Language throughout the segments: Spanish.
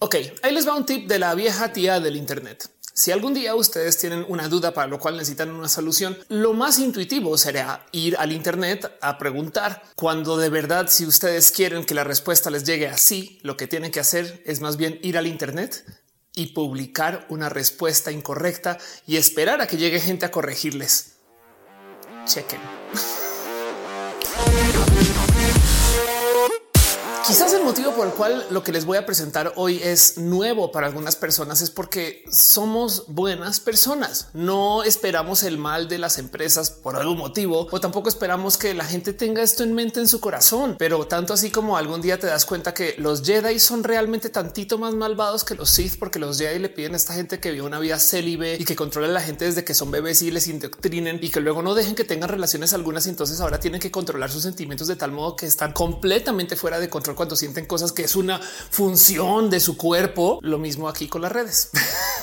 Ok, ahí les va un tip de la vieja tía del Internet. Si algún día ustedes tienen una duda para lo cual necesitan una solución, lo más intuitivo sería ir al Internet a preguntar cuando de verdad, si ustedes quieren que la respuesta les llegue así, lo que tienen que hacer es más bien ir al Internet y publicar una respuesta incorrecta y esperar a que llegue gente a corregirles. Chequen. Quizás el motivo por el cual lo que les voy a presentar hoy es nuevo para algunas personas es porque somos buenas personas. No esperamos el mal de las empresas por algún motivo o tampoco esperamos que la gente tenga esto en mente en su corazón. Pero tanto así como algún día te das cuenta que los Jedi son realmente tantito más malvados que los Sith, porque los Jedi le piden a esta gente que vive una vida célibe y que controle a la gente desde que son bebés y les indoctrinen y que luego no dejen que tengan relaciones algunas. Y entonces ahora tienen que controlar sus sentimientos de tal modo que están completamente fuera de control cuando sienten cosas que es una función de su cuerpo. Lo mismo aquí con las redes.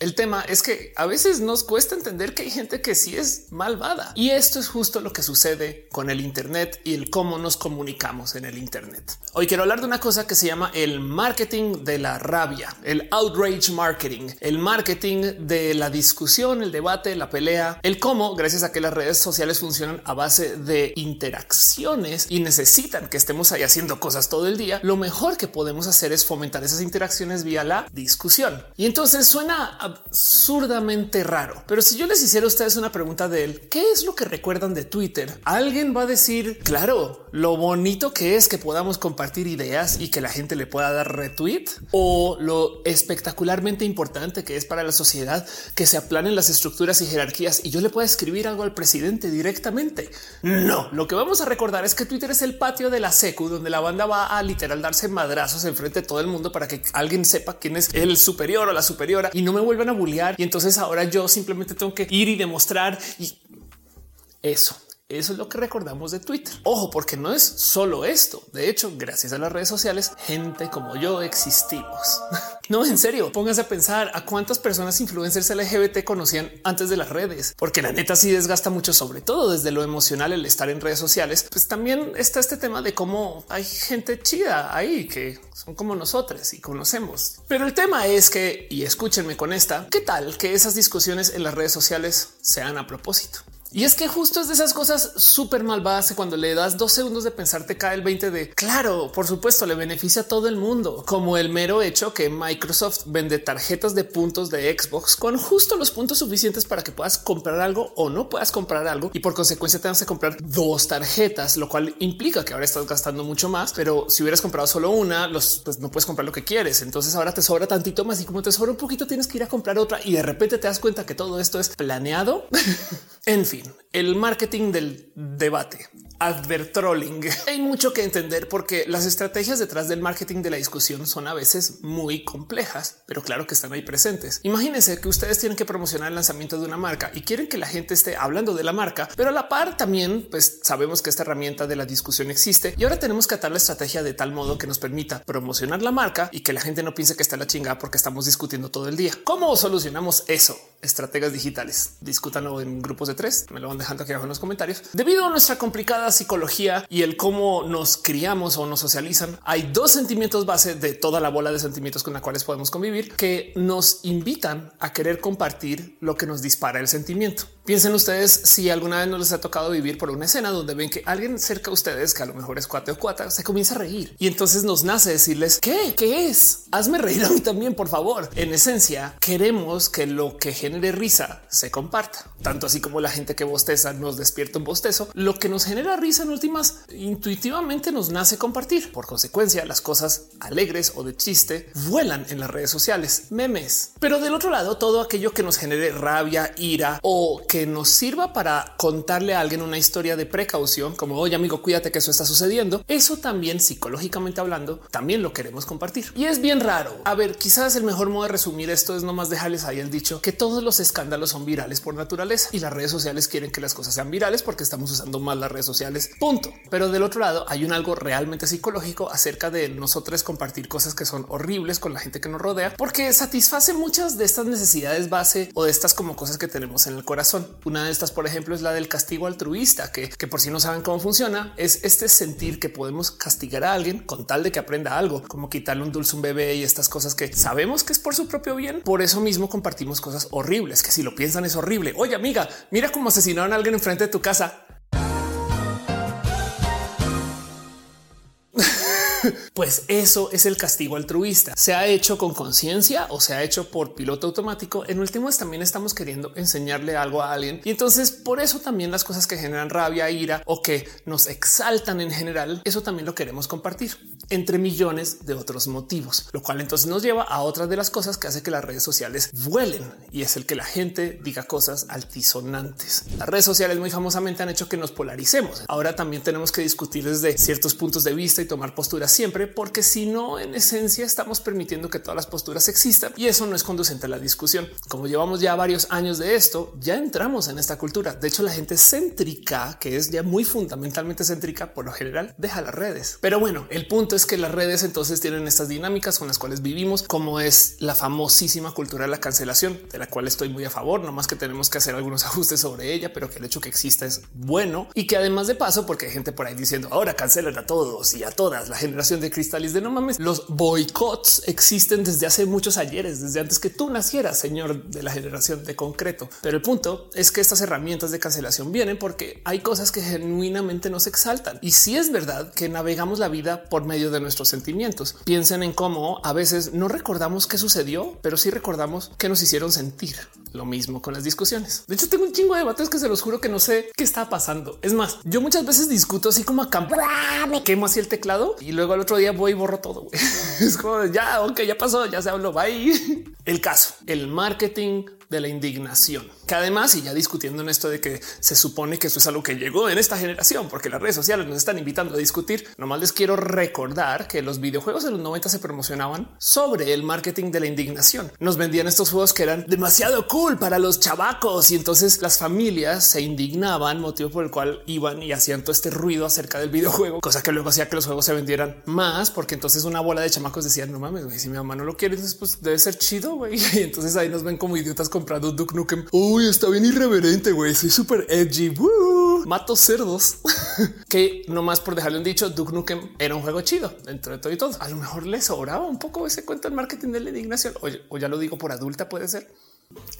El tema es que a veces nos cuesta entender que hay gente que sí es malvada y esto es justo lo que sucede con el Internet y el cómo nos comunicamos en el Internet. Hoy quiero hablar de una cosa que se llama el marketing de la rabia, el outrage marketing, el marketing de la discusión, el debate, la pelea, el cómo gracias a que las redes sociales funcionan a base de interacciones y necesitan que estemos ahí haciendo cosas todo el día. Lo mejor que podemos hacer es fomentar esas interacciones vía la discusión. Y entonces suena absurdamente raro. Pero si yo les hiciera a ustedes una pregunta de él, ¿qué es lo que recuerdan de Twitter? Alguien va a decir, claro, lo bonito que es que podamos compartir ideas y que la gente le pueda dar retweet o lo espectacularmente importante que es para la sociedad que se aplanen las estructuras y jerarquías y yo le pueda escribir algo al presidente directamente. No, lo que vamos a recordar es que Twitter es el patio de la secu donde la banda va a literal darse madrazos enfrente de todo el mundo para que alguien sepa quién es el superior o la superiora y no me vuelvan a bullear. Y entonces ahora yo simplemente tengo que ir y demostrar eso. Eso es lo que recordamos de Twitter. Ojo, porque no es solo esto. De hecho, gracias a las redes sociales, gente como yo existimos. no, en serio, pónganse a pensar a cuántas personas influencers LGBT conocían antes de las redes, porque la neta sí desgasta mucho, sobre todo desde lo emocional, el estar en redes sociales. Pues también está este tema de cómo hay gente chida ahí que son como nosotros y conocemos. Pero el tema es que, y escúchenme con esta, ¿qué tal que esas discusiones en las redes sociales sean a propósito? Y es que justo es de esas cosas súper malvadas cuando le das dos segundos de pensar te cae el 20 de claro, por supuesto, le beneficia a todo el mundo, como el mero hecho que Microsoft vende tarjetas de puntos de Xbox con justo los puntos suficientes para que puedas comprar algo o no puedas comprar algo y por consecuencia tengas que comprar dos tarjetas, lo cual implica que ahora estás gastando mucho más. Pero si hubieras comprado solo una, los pues no puedes comprar lo que quieres. Entonces ahora te sobra tantito más y como te sobra un poquito, tienes que ir a comprar otra y de repente te das cuenta que todo esto es planeado. en fin, el marketing del debate. Advertrolling. Hay mucho que entender porque las estrategias detrás del marketing de la discusión son a veces muy complejas, pero claro que están ahí presentes. Imagínense que ustedes tienen que promocionar el lanzamiento de una marca y quieren que la gente esté hablando de la marca, pero a la par también pues sabemos que esta herramienta de la discusión existe y ahora tenemos que atar la estrategia de tal modo que nos permita promocionar la marca y que la gente no piense que está la chingada porque estamos discutiendo todo el día. ¿Cómo solucionamos eso? Estrategas digitales. Discútanlo en grupos de tres. Me lo van dejando aquí abajo en los comentarios. Debido a nuestra complicada psicología y el cómo nos criamos o nos socializan, hay dos sentimientos base de toda la bola de sentimientos con la cuales podemos convivir que nos invitan a querer compartir lo que nos dispara el sentimiento. Piensen ustedes si alguna vez no les ha tocado vivir por una escena donde ven que alguien cerca de ustedes, que a lo mejor es cuate o cuata, se comienza a reír y entonces nos nace decirles qué, qué es. Hazme reír a mí también, por favor. En esencia, queremos que lo que genere risa se comparta, tanto así como la gente que bosteza nos despierta un bostezo. Lo que nos genera risa en últimas intuitivamente nos nace compartir. Por consecuencia, las cosas alegres o de chiste vuelan en las redes sociales, memes. Pero del otro lado, todo aquello que nos genere rabia, ira o que nos sirva para contarle a alguien una historia de precaución, como oye amigo, cuídate que eso está sucediendo. Eso también psicológicamente hablando, también lo queremos compartir. Y es bien raro. A ver, quizás el mejor modo de resumir esto es nomás dejarles ahí el dicho que todo todos los escándalos son virales por naturaleza y las redes sociales quieren que las cosas sean virales porque estamos usando más las redes sociales. Punto. Pero del otro lado hay un algo realmente psicológico acerca de nosotros compartir cosas que son horribles con la gente que nos rodea porque satisface muchas de estas necesidades base o de estas como cosas que tenemos en el corazón. Una de estas, por ejemplo, es la del castigo altruista, que, que por si no saben cómo funciona, es este sentir que podemos castigar a alguien con tal de que aprenda algo, como quitarle un dulce a un bebé y estas cosas que sabemos que es por su propio bien. Por eso mismo compartimos cosas horribles, que si lo piensan es horrible. Oye, amiga, mira cómo asesinaron a alguien enfrente de tu casa. Pues eso es el castigo altruista. Se ha hecho con conciencia o se ha hecho por piloto automático. En últimos también estamos queriendo enseñarle algo a alguien y entonces por eso también las cosas que generan rabia, ira o que nos exaltan en general, eso también lo queremos compartir entre millones de otros motivos, lo cual entonces nos lleva a otras de las cosas que hace que las redes sociales vuelen y es el que la gente diga cosas altisonantes. Las redes sociales muy famosamente han hecho que nos polaricemos. Ahora también tenemos que discutir desde ciertos puntos de vista y tomar posturas siempre, porque si no, en esencia estamos permitiendo que todas las posturas existan y eso no es conducente a la discusión. Como llevamos ya varios años de esto, ya entramos en esta cultura. De hecho, la gente céntrica, que es ya muy fundamentalmente céntrica, por lo general deja las redes. Pero bueno, el punto es que las redes entonces tienen estas dinámicas con las cuales vivimos, como es la famosísima cultura de la cancelación, de la cual estoy muy a favor, no más que tenemos que hacer algunos ajustes sobre ella, pero que el hecho que exista es bueno y que además de paso, porque hay gente por ahí diciendo ahora cancelan a todos y a todas la generación de cristales de no mames. Los boicots existen desde hace muchos ayeres, desde antes que tú nacieras, señor de la generación de concreto. Pero el punto es que estas herramientas de cancelación vienen porque hay cosas que genuinamente nos exaltan. Y si es verdad que navegamos la vida por medio de nuestros sentimientos. Piensen en cómo a veces no recordamos qué sucedió, pero sí recordamos que nos hicieron sentir. Lo mismo con las discusiones. De hecho, tengo un chingo de debates que se los juro que no sé qué está pasando. Es más, yo muchas veces discuto así como a campo, me quemo así el teclado y luego al otro día voy y borro todo. Es como ya, aunque ya pasó, ya se habló. Bye. El caso, el marketing de la indignación, que además, y ya discutiendo en esto de que se supone que esto es algo que llegó en esta generación, porque las redes sociales nos están invitando a discutir, nomás les quiero recordar que los videojuegos de los 90 se promocionaban sobre el marketing de la indignación. Nos vendían estos juegos que eran demasiado cool para los chavacos y entonces las familias se indignaban, motivo por el cual iban y hacían todo este ruido acerca del videojuego, cosa que luego hacía que los juegos se vendieran más, porque entonces una bola de chamacos decían no mames, si mi mamá no lo quiere, pues debe ser chido. Y entonces ahí nos ven como idiotas comprando Duke Nukem. Uy, está bien irreverente, güey. Soy súper edgy. Mato cerdos. que nomás por dejarle un dicho, Duke Nukem era un juego chido dentro de todo y todo. A lo mejor les sobraba un poco ese cuento del marketing de la indignación. O ya lo digo por adulta, puede ser.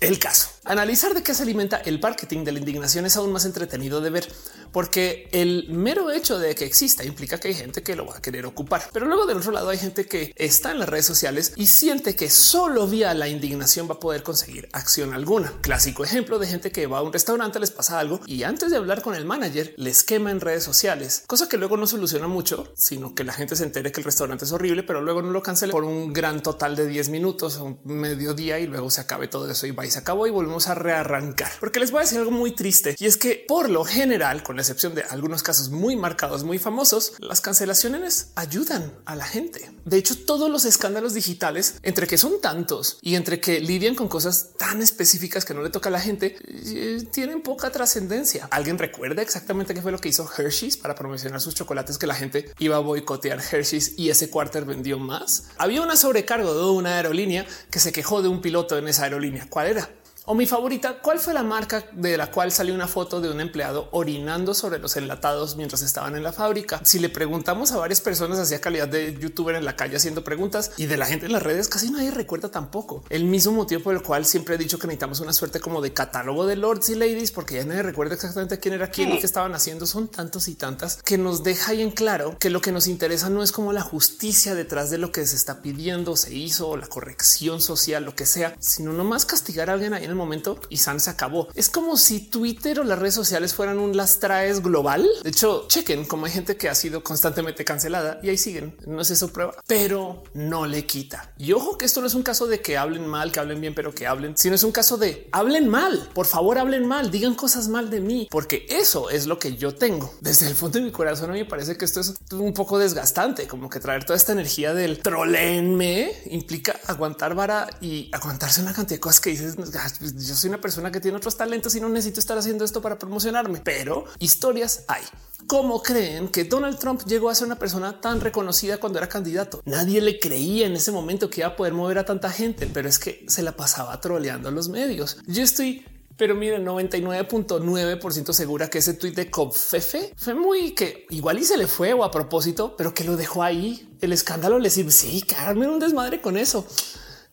El caso, analizar de qué se alimenta el marketing de la indignación es aún más entretenido de ver, porque el mero hecho de que exista implica que hay gente que lo va a querer ocupar. Pero luego del otro lado hay gente que está en las redes sociales y siente que solo vía la indignación va a poder conseguir acción alguna. Clásico ejemplo de gente que va a un restaurante, les pasa algo y antes de hablar con el manager les quema en redes sociales, cosa que luego no soluciona mucho, sino que la gente se entere que el restaurante es horrible, pero luego no lo cancela por un gran total de 10 minutos o mediodía y luego se acabe todo eso y va y se acabó y volvemos a rearrancar. Porque les voy a decir algo muy triste y es que por lo general, con la excepción de algunos casos muy marcados, muy famosos, las cancelaciones ayudan a la gente. De hecho, todos los escándalos digitales, entre que son tantos y entre que lidian con cosas tan específicas que no le toca a la gente, eh, tienen poca trascendencia. ¿Alguien recuerda exactamente qué fue lo que hizo Hershey's para promocionar sus chocolates que la gente iba a boicotear Hershey's y ese cuarter vendió más? Había una sobrecargo de una aerolínea que se quejó de un piloto en esa aerolínea. ¿Cuál era? O mi favorita, ¿cuál fue la marca de la cual salió una foto de un empleado orinando sobre los enlatados mientras estaban en la fábrica? Si le preguntamos a varias personas hacía calidad de youtuber en la calle haciendo preguntas y de la gente en las redes, casi nadie recuerda tampoco. El mismo motivo por el cual siempre he dicho que necesitamos una suerte como de catálogo de lords y ladies, porque ya nadie recuerda exactamente quién era quién y qué estaban haciendo. Son tantos y tantas que nos deja ahí en claro que lo que nos interesa no es como la justicia detrás de lo que se está pidiendo, se hizo o la corrección social, lo que sea, sino nomás castigar a alguien ahí en el momento y San se acabó. Es como si Twitter o las redes sociales fueran un las global. De hecho, chequen como hay gente que ha sido constantemente cancelada y ahí siguen. No es eso prueba, pero no le quita Y ojo que esto no es un caso de que hablen mal, que hablen bien, pero que hablen, sino es un caso de hablen mal. Por favor, hablen mal, digan cosas mal de mí, porque eso es lo que yo tengo. Desde el fondo de mi corazón a mí me parece que esto es un poco desgastante, como que traer toda esta energía del trolenme implica aguantar vara y aguantarse una cantidad de cosas que dices, pues, yo soy una persona que tiene otros talentos y no necesito estar haciendo esto para promocionarme, pero historias hay. ¿Cómo creen que Donald Trump llegó a ser una persona tan reconocida cuando era candidato? Nadie le creía en ese momento que iba a poder mover a tanta gente, pero es que se la pasaba troleando a los medios. Yo estoy pero miren, 99.9% segura que ese tweet de Copfefe fue muy que igual y se le fue o a propósito, pero que lo dejó ahí. El escándalo le sirve. Sí, Carmen, un desmadre con eso.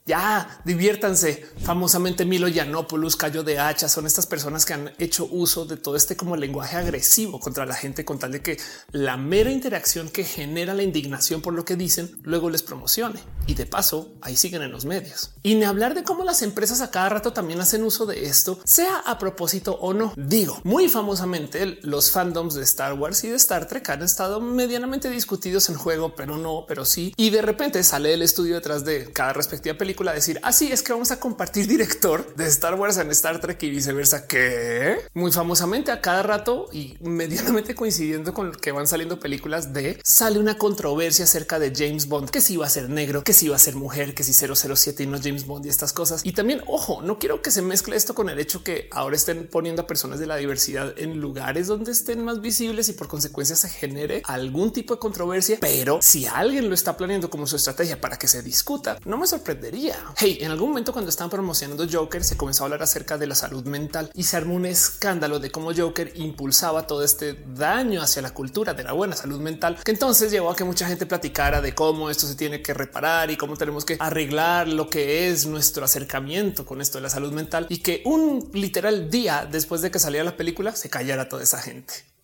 Ya diviértanse. Famosamente Milo Yiannopoulos, Cayo de Hacha, son estas personas que han hecho uso de todo este como lenguaje agresivo contra la gente con tal de que la mera interacción que genera la indignación por lo que dicen luego les promocione. Y de paso, ahí siguen en los medios. Y ni hablar de cómo las empresas a cada rato también hacen uso de esto, sea a propósito o no. Digo, muy famosamente los fandoms de Star Wars y de Star Trek han estado medianamente discutidos en juego, pero no, pero sí. Y de repente sale el estudio detrás de cada respectiva película decir así ah, es que vamos a compartir director de Star Wars en Star Trek y viceversa, que muy famosamente a cada rato y medianamente coincidiendo con que van saliendo películas de sale una controversia acerca de James Bond, que si iba a ser negro, que si iba a ser mujer, que si 007 y no James Bond y estas cosas. Y también, ojo, no quiero que se mezcle esto con el hecho que ahora estén poniendo a personas de la diversidad en lugares donde estén más visibles y por consecuencia se genere algún tipo de controversia. Pero si alguien lo está planeando como su estrategia para que se discuta, no me sorprendería Hey, en algún momento cuando estaban promocionando Joker se comenzó a hablar acerca de la salud mental y se armó un escándalo de cómo Joker impulsaba todo este daño hacia la cultura de la buena salud mental, que entonces llevó a que mucha gente platicara de cómo esto se tiene que reparar y cómo tenemos que arreglar lo que es nuestro acercamiento con esto de la salud mental y que un literal día después de que saliera la película se callara toda esa gente.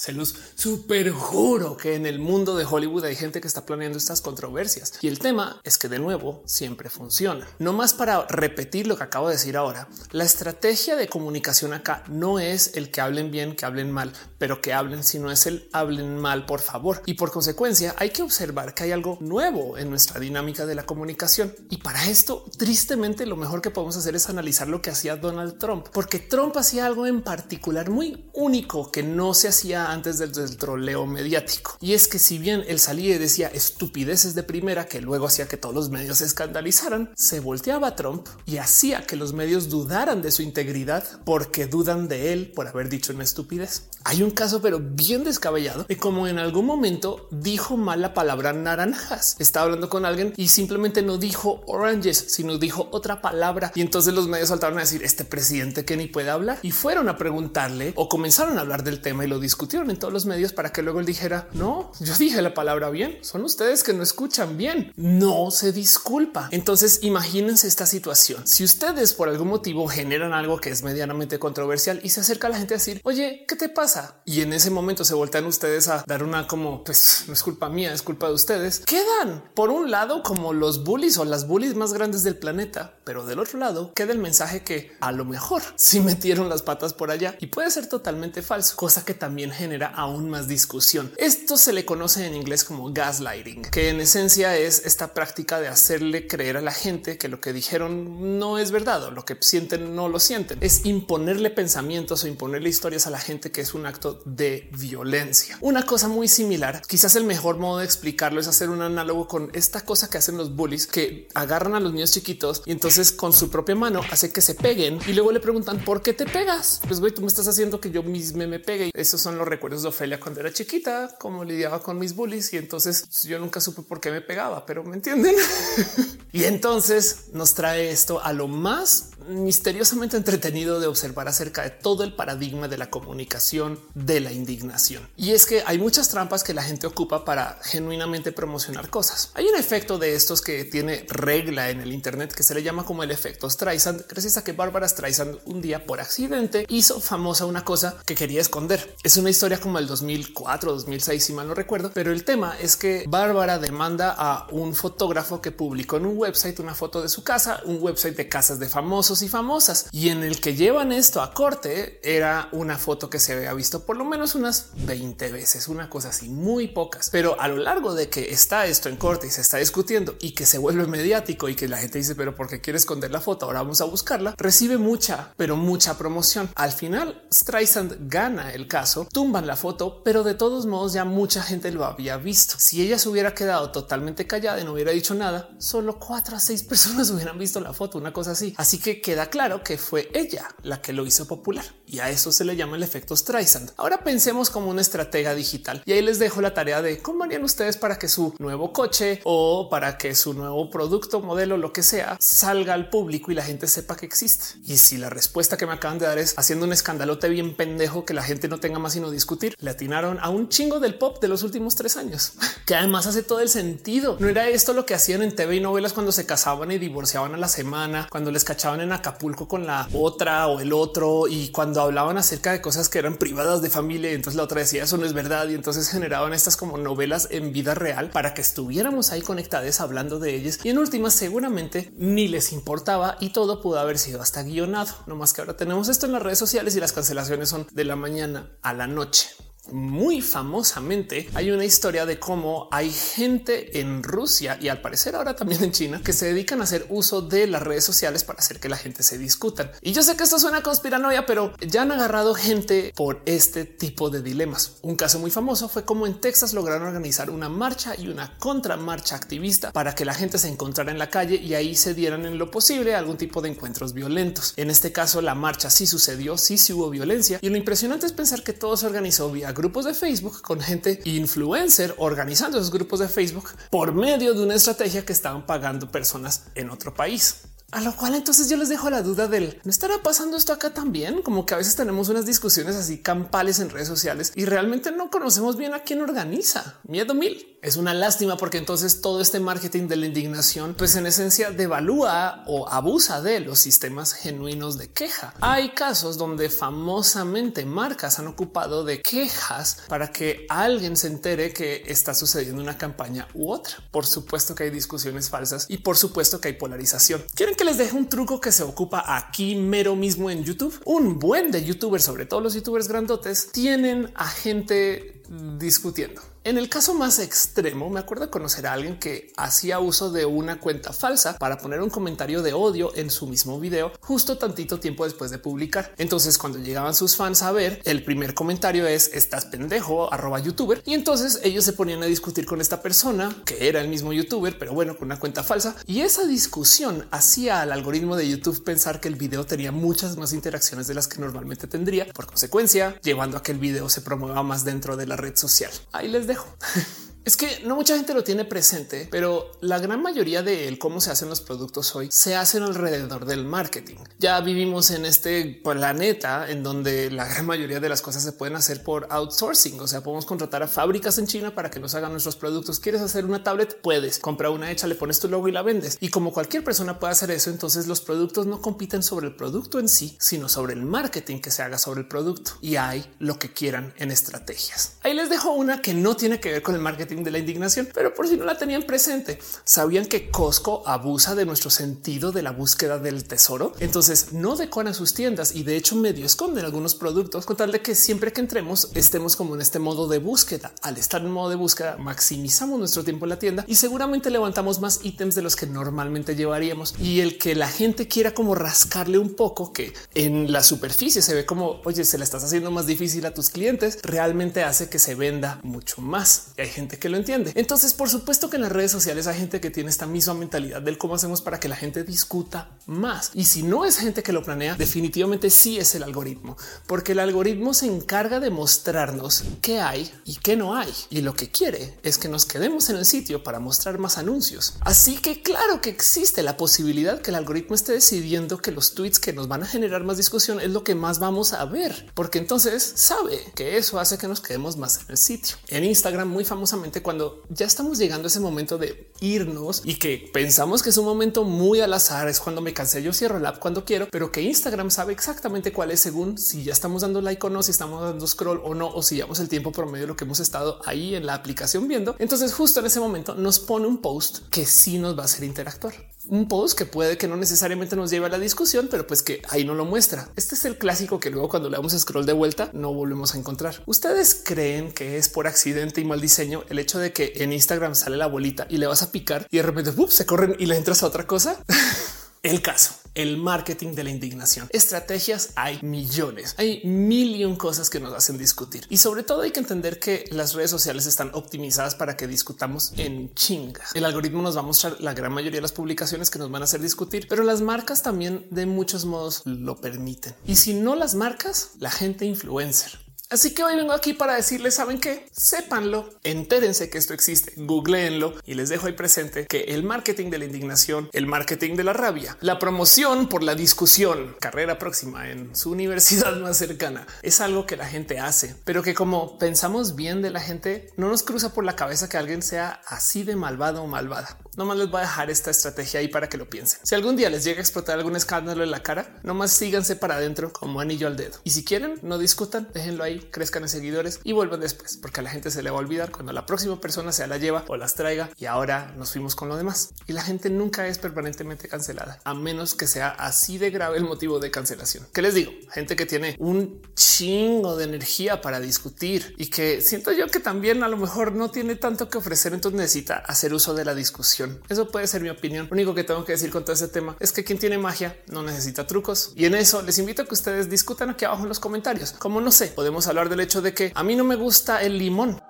Se los super juro que en el mundo de Hollywood hay gente que está planeando estas controversias y el tema es que de nuevo siempre funciona. No más para repetir lo que acabo de decir ahora. La estrategia de comunicación acá no es el que hablen bien, que hablen mal, pero que hablen, sino es el hablen mal, por favor. Y por consecuencia hay que observar que hay algo nuevo en nuestra dinámica de la comunicación. Y para esto, tristemente, lo mejor que podemos hacer es analizar lo que hacía Donald Trump, porque Trump hacía algo en particular muy único que no se hacía antes del, troleo mediático. Y es que si bien él salía y decía estupideces de primera que luego hacía que todos los medios se escandalizaran, se volteaba a Trump y hacía que los medios dudaran de su integridad porque dudan de él por haber dicho una estupidez. Hay un caso, pero bien descabellado, de como en algún momento dijo mal la palabra naranjas. Estaba hablando con alguien y simplemente no dijo oranges, sino dijo otra palabra. Y entonces los medios saltaron a decir este presidente que ni puede hablar y fueron a preguntarle o comenzaron a hablar del tema y lo discutieron en todos los medios para que luego él dijera no, yo dije la palabra bien. Son ustedes que no escuchan bien. No se disculpa. Entonces imagínense esta situación. Si ustedes por algún motivo generan algo que es medianamente controversial y se acerca a la gente a decir oye, ¿qué te pasa? Y en ese momento se voltean ustedes a dar una como pues no es culpa mía, es culpa de ustedes. Quedan por un lado como los bullies o las bullies más grandes del planeta, pero del otro lado queda el mensaje que a lo mejor sí metieron las patas por allá y puede ser totalmente falso, cosa que también genera aún más discusión. Esto se le conoce en inglés como gaslighting, que en esencia es esta práctica de hacerle creer a la gente que lo que dijeron no es verdad o lo que sienten no lo sienten. Es imponerle pensamientos o imponerle historias a la gente que es un acto de violencia. Una cosa muy similar, quizás el mejor modo de explicarlo es hacer un análogo con esta cosa que hacen los bullies que agarran a los niños chiquitos y entonces con su propia mano hace que se peguen y luego le preguntan por qué te pegas. Pues güey, tú me estás haciendo que yo mismo me pegue. Esos son los recuerdos de Ofelia cuando era chiquita, como lidiaba con mis bullies y entonces yo nunca supe por qué me pegaba, pero me entienden. y entonces nos trae esto a lo más misteriosamente entretenido de observar acerca de todo el paradigma de la comunicación de la indignación. Y es que hay muchas trampas que la gente ocupa para genuinamente promocionar cosas. Hay un efecto de estos que tiene regla en el Internet que se le llama como el efecto Streisand, gracias a que Bárbara Streisand un día por accidente hizo famosa una cosa que quería esconder. Es una historia como el 2004, 2006, si mal no recuerdo, pero el tema es que Bárbara demanda a un fotógrafo que publicó en un website una foto de su casa, un website de casas de famosos y famosas. Y en el que llevan esto a corte era una foto que se había visto por lo menos unas 20 veces, una cosa así, muy pocas. Pero a lo largo de que está esto en corte y se está discutiendo y que se vuelve mediático y que la gente dice, pero ¿por qué quiere esconder la foto? Ahora vamos a buscarla. Recibe mucha, pero mucha promoción. Al final, Streisand gana el caso, tumban la foto, pero de todos modos ya mucha gente lo había visto. Si ella se hubiera quedado totalmente callada y no hubiera dicho nada, solo cuatro a seis personas hubieran visto la foto, una cosa así. Así que queda claro que fue ella la que lo hizo popular y a eso se le llama el efecto Streisand. Ahora pensemos como una estratega digital y ahí les dejo la tarea de cómo harían ustedes para que su nuevo coche o para que su nuevo producto, modelo, lo que sea, salga al público y la gente sepa que existe. Y si la respuesta que me acaban de dar es haciendo un escandalote bien pendejo que la gente no tenga más sino discutir, le atinaron a un chingo del pop de los últimos tres años, que además hace todo el sentido. No era esto lo que hacían en TV y novelas cuando se casaban y divorciaban a la semana, cuando les cachaban en Acapulco con la otra o el otro y cuando hablaban acerca de cosas que eran privadas de familia. Entonces la otra decía eso no es verdad. Y entonces generaban estas como novelas en vida real para que estuviéramos ahí conectadas hablando de ellas. Y en últimas, seguramente ni les importaba y todo pudo haber sido hasta guionado. No más que ahora tenemos esto en las redes sociales y las cancelaciones son de la mañana a la noche muy famosamente hay una historia de cómo hay gente en Rusia y al parecer ahora también en China que se dedican a hacer uso de las redes sociales para hacer que la gente se discutan. Y yo sé que esto suena conspiranoia, pero ya han agarrado gente por este tipo de dilemas. Un caso muy famoso fue como en Texas lograron organizar una marcha y una contramarcha activista para que la gente se encontrara en la calle y ahí se dieran en lo posible algún tipo de encuentros violentos. En este caso, la marcha sí sucedió, sí, sí hubo violencia y lo impresionante es pensar que todo se organizó vía grupos de Facebook con gente influencer organizando esos grupos de Facebook por medio de una estrategia que estaban pagando personas en otro país. A lo cual entonces yo les dejo la duda del no estará pasando esto acá también, como que a veces tenemos unas discusiones así campales en redes sociales y realmente no conocemos bien a quién organiza. Miedo mil. Es una lástima porque entonces todo este marketing de la indignación, pues en esencia devalúa o abusa de los sistemas genuinos de queja. Hay casos donde famosamente marcas han ocupado de quejas para que alguien se entere que está sucediendo una campaña u otra. Por supuesto que hay discusiones falsas y por supuesto que hay polarización. Quieren que les deje un truco que se ocupa aquí mero mismo en YouTube. Un buen de youtubers, sobre todo los youtubers grandotes, tienen a gente discutiendo. En el caso más extremo, me acuerdo conocer a alguien que hacía uso de una cuenta falsa para poner un comentario de odio en su mismo video justo tantito tiempo después de publicar. Entonces, cuando llegaban sus fans a ver, el primer comentario es estás pendejo, arroba youtuber. Y entonces ellos se ponían a discutir con esta persona que era el mismo youtuber, pero bueno, con una cuenta falsa. Y esa discusión hacía al algoritmo de YouTube pensar que el video tenía muchas más interacciones de las que normalmente tendría. Por consecuencia, llevando a que el video se promueva más dentro de la red social. Ahí les dejo. Es que no mucha gente lo tiene presente, pero la gran mayoría de cómo se hacen los productos hoy se hacen alrededor del marketing. Ya vivimos en este planeta en donde la gran mayoría de las cosas se pueden hacer por outsourcing. O sea, podemos contratar a fábricas en China para que nos hagan nuestros productos. ¿Quieres hacer una tablet? Puedes comprar una hecha, le pones tu logo y la vendes. Y como cualquier persona puede hacer eso, entonces los productos no compiten sobre el producto en sí, sino sobre el marketing que se haga sobre el producto. Y hay lo que quieran en estrategias. Ahí les dejo una que no tiene que ver con el marketing de la indignación, pero por si no la tenían presente, sabían que Costco abusa de nuestro sentido de la búsqueda del tesoro. Entonces no decoran sus tiendas y de hecho medio esconden algunos productos con tal de que siempre que entremos estemos como en este modo de búsqueda. Al estar en modo de búsqueda, maximizamos nuestro tiempo en la tienda y seguramente levantamos más ítems de los que normalmente llevaríamos. Y el que la gente quiera como rascarle un poco, que en la superficie se ve como oye, se le estás haciendo más difícil a tus clientes, realmente hace que se venda mucho más. Y hay gente que lo entiende. Entonces, por supuesto que en las redes sociales hay gente que tiene esta misma mentalidad del cómo hacemos para que la gente discuta más. Y si no es gente que lo planea, definitivamente sí es el algoritmo, porque el algoritmo se encarga de mostrarnos qué hay y qué no hay. Y lo que quiere es que nos quedemos en el sitio para mostrar más anuncios. Así que claro que existe la posibilidad que el algoritmo esté decidiendo que los tweets que nos van a generar más discusión es lo que más vamos a ver, porque entonces sabe que eso hace que nos quedemos más en el sitio. En Instagram muy famosamente cuando ya estamos llegando a ese momento de irnos y que pensamos que es un momento muy al azar, es cuando me cansé, yo cierro el app cuando quiero, pero que Instagram sabe exactamente cuál es según si ya estamos dando like o no, si estamos dando scroll o no, o si llevamos el tiempo promedio de lo que hemos estado ahí en la aplicación viendo. Entonces justo en ese momento nos pone un post que sí nos va a hacer interactuar. Un post que puede que no necesariamente nos lleve a la discusión, pero pues que ahí no lo muestra. Este es el clásico que luego cuando le damos scroll de vuelta no volvemos a encontrar. ¿Ustedes creen que es por accidente y mal diseño el hecho de que en Instagram sale la bolita y le vas a picar y de repente se corren y le entras a otra cosa? El caso, el marketing de la indignación. Estrategias hay millones, hay mil cosas que nos hacen discutir y sobre todo hay que entender que las redes sociales están optimizadas para que discutamos en chingas. El algoritmo nos va a mostrar la gran mayoría de las publicaciones que nos van a hacer discutir, pero las marcas también de muchos modos lo permiten. Y si no las marcas, la gente influencer Así que hoy vengo aquí para decirles, saben que sépanlo, entérense que esto existe, googleenlo y les dejo ahí presente que el marketing de la indignación, el marketing de la rabia, la promoción por la discusión, carrera próxima en su universidad más cercana, es algo que la gente hace, pero que como pensamos bien de la gente, no nos cruza por la cabeza que alguien sea así de malvado o malvada. Nomás les voy a dejar esta estrategia ahí para que lo piensen. Si algún día les llega a explotar algún escándalo en la cara, nomás síganse para adentro como anillo al dedo. Y si quieren, no discutan, déjenlo ahí crezcan en seguidores y vuelvan después, porque a la gente se le va a olvidar cuando la próxima persona se la lleva o las traiga y ahora nos fuimos con lo demás. Y la gente nunca es permanentemente cancelada, a menos que sea así de grave el motivo de cancelación. ¿Qué les digo? Gente que tiene un chingo de energía para discutir y que siento yo que también a lo mejor no tiene tanto que ofrecer, entonces necesita hacer uso de la discusión. Eso puede ser mi opinión. Lo único que tengo que decir con todo este tema es que quien tiene magia no necesita trucos y en eso les invito a que ustedes discutan aquí abajo en los comentarios. Como no sé, podemos hablar del hecho de que a mí no me gusta el limón.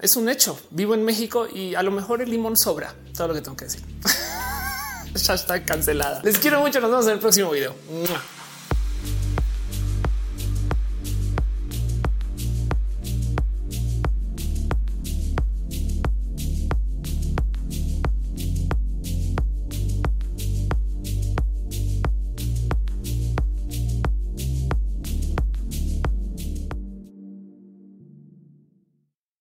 Es un hecho. Vivo en México y a lo mejor el limón sobra. Todo lo que tengo que decir. ya está cancelada. Les quiero mucho. Nos vemos en el próximo video.